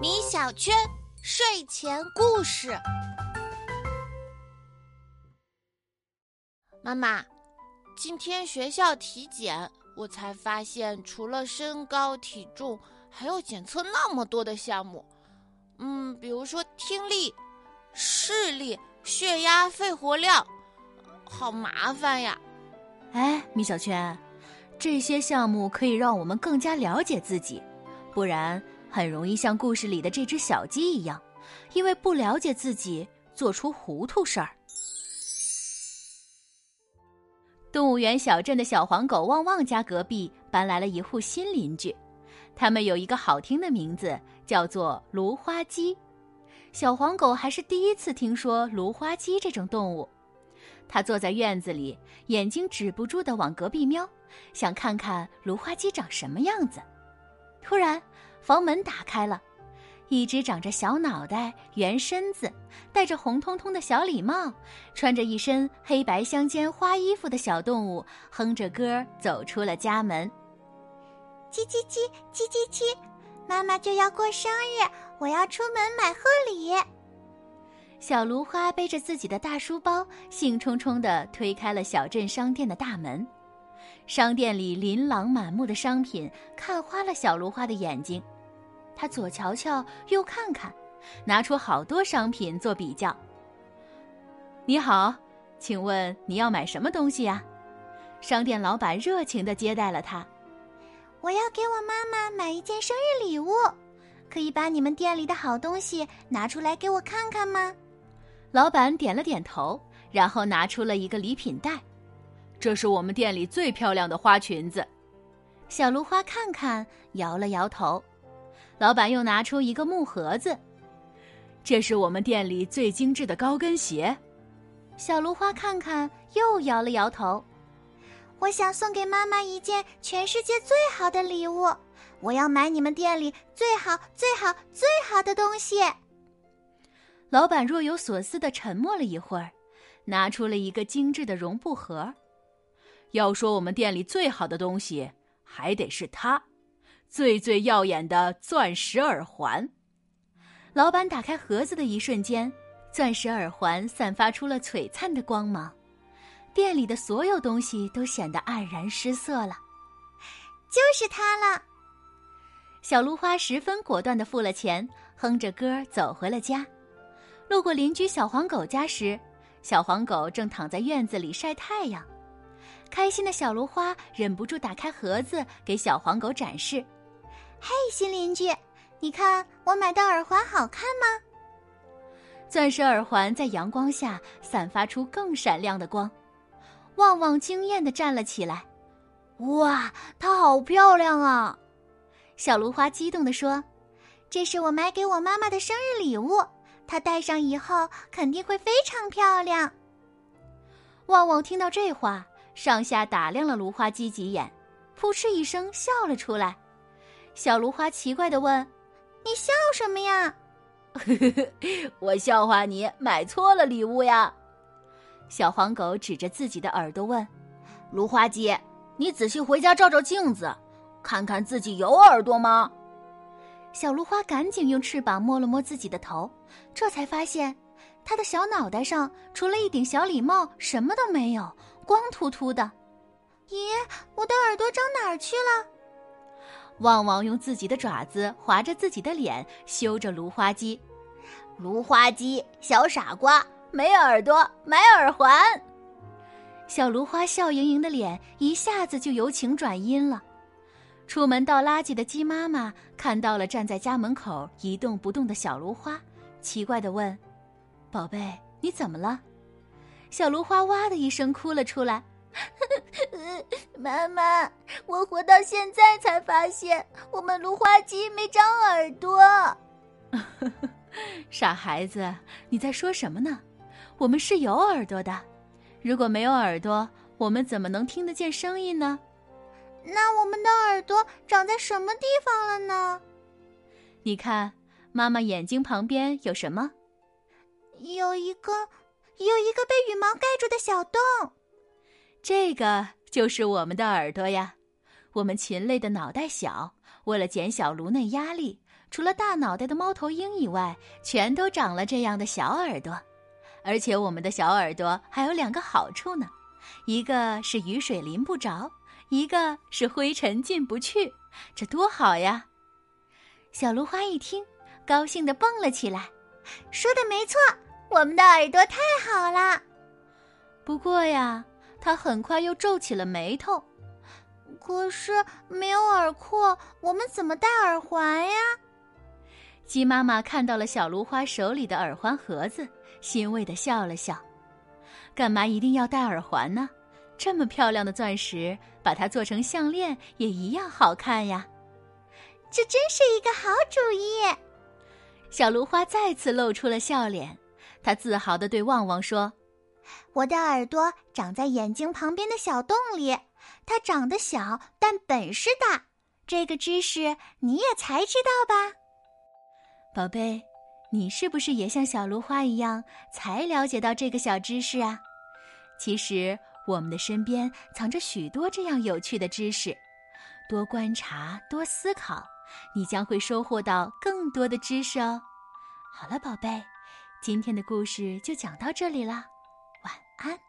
米小圈睡前故事。妈妈，今天学校体检，我才发现除了身高、体重，还要检测那么多的项目。嗯，比如说听力、视力、血压、肺活量，好麻烦呀。哎，米小圈，这些项目可以让我们更加了解自己，不然很容易像故事里的这只小鸡一样，因为不了解自己做出糊涂事儿。动物园小镇的小黄狗旺旺家隔壁搬来了一户新邻居，他们有一个好听的名字，叫做芦花鸡。小黄狗还是第一次听说芦花鸡这种动物，它坐在院子里，眼睛止不住的往隔壁瞄，想看看芦花鸡长什么样子。突然，房门打开了。一只长着小脑袋、圆身子、戴着红彤彤的小礼帽、穿着一身黑白相间花衣服的小动物，哼着歌走出了家门。叽叽叽叽叽叽，妈妈就要过生日，我要出门买贺礼。小芦花背着自己的大书包，兴冲冲地推开了小镇商店的大门。商店里琳琅满目的商品，看花了小芦花的眼睛。他左瞧瞧，右看看，拿出好多商品做比较。你好，请问你要买什么东西呀？商店老板热情的接待了他。我要给我妈妈买一件生日礼物，可以把你们店里的好东西拿出来给我看看吗？老板点了点头，然后拿出了一个礼品袋。这是我们店里最漂亮的花裙子。小芦花看看，摇了摇头。老板又拿出一个木盒子，这是我们店里最精致的高跟鞋。小芦花看看，又摇了摇头。我想送给妈妈一件全世界最好的礼物，我要买你们店里最好、最好、最好的东西。老板若有所思的沉默了一会儿，拿出了一个精致的绒布盒。要说我们店里最好的东西，还得是它。最最耀眼的钻石耳环。老板打开盒子的一瞬间，钻石耳环散发出了璀璨的光芒，店里的所有东西都显得黯然失色了。就是它了。小芦花十分果断的付了钱，哼着歌走回了家。路过邻居小黄狗家时，小黄狗正躺在院子里晒太阳。开心的小芦花忍不住打开盒子，给小黄狗展示。嘿，新邻居，你看我买的耳环好看吗？钻石耳环在阳光下散发出更闪亮的光。旺旺惊艳的站了起来，哇，它好漂亮啊！小芦花激动的说：“这是我买给我妈妈的生日礼物，她戴上以后肯定会非常漂亮。”旺旺听到这话，上下打量了芦花鸡几眼，扑哧一声笑了出来。小芦花奇怪的问：“你笑什么呀？”“ 我笑话你买错了礼物呀。”小黄狗指着自己的耳朵问：“芦花鸡，你仔细回家照照镜子，看看自己有耳朵吗？”小芦花赶紧用翅膀摸了摸自己的头，这才发现，它的小脑袋上除了一顶小礼帽，什么都没有，光秃秃的。咦，我的耳朵长哪儿去了？旺旺用自己的爪子划着自己的脸，修着芦花鸡。芦花鸡，小傻瓜，没耳朵，买耳环。小芦花笑盈盈的脸一下子就由晴转阴了。出门倒垃圾的鸡妈妈看到了站在家门口一动不动的小芦花，奇怪的问：“宝贝，你怎么了？”小芦花哇的一声哭了出来。妈妈，我活到现在才发现，我们芦花鸡没长耳朵。傻孩子，你在说什么呢？我们是有耳朵的。如果没有耳朵，我们怎么能听得见声音呢？那我们的耳朵长在什么地方了呢？你看，妈妈眼睛旁边有什么？有一个，有一个被羽毛盖住的小洞。这个就是我们的耳朵呀，我们禽类的脑袋小，为了减小颅内压力，除了大脑袋的猫头鹰以外，全都长了这样的小耳朵。而且我们的小耳朵还有两个好处呢，一个是雨水淋不着，一个是灰尘进不去，这多好呀！小芦花一听，高兴地蹦了起来，说的没错，我们的耳朵太好了。不过呀，它很快又皱起了眉头。可是没有耳廓，我们怎么戴耳环呀？鸡妈妈看到了小芦花手里的耳环盒子，欣慰的笑了笑。干嘛一定要戴耳环呢？这么漂亮的钻石，把它做成项链也一样好看呀。这真是一个好主意。小芦花再次露出了笑脸，它自豪地对旺旺说：“我的耳朵长在眼睛旁边的小洞里，它长得小，但本事大。这个知识你也才知道吧？”宝贝，你是不是也像小芦花一样才了解到这个小知识啊？其实我们的身边藏着许多这样有趣的知识，多观察，多思考，你将会收获到更多的知识哦。好了，宝贝，今天的故事就讲到这里了，晚安。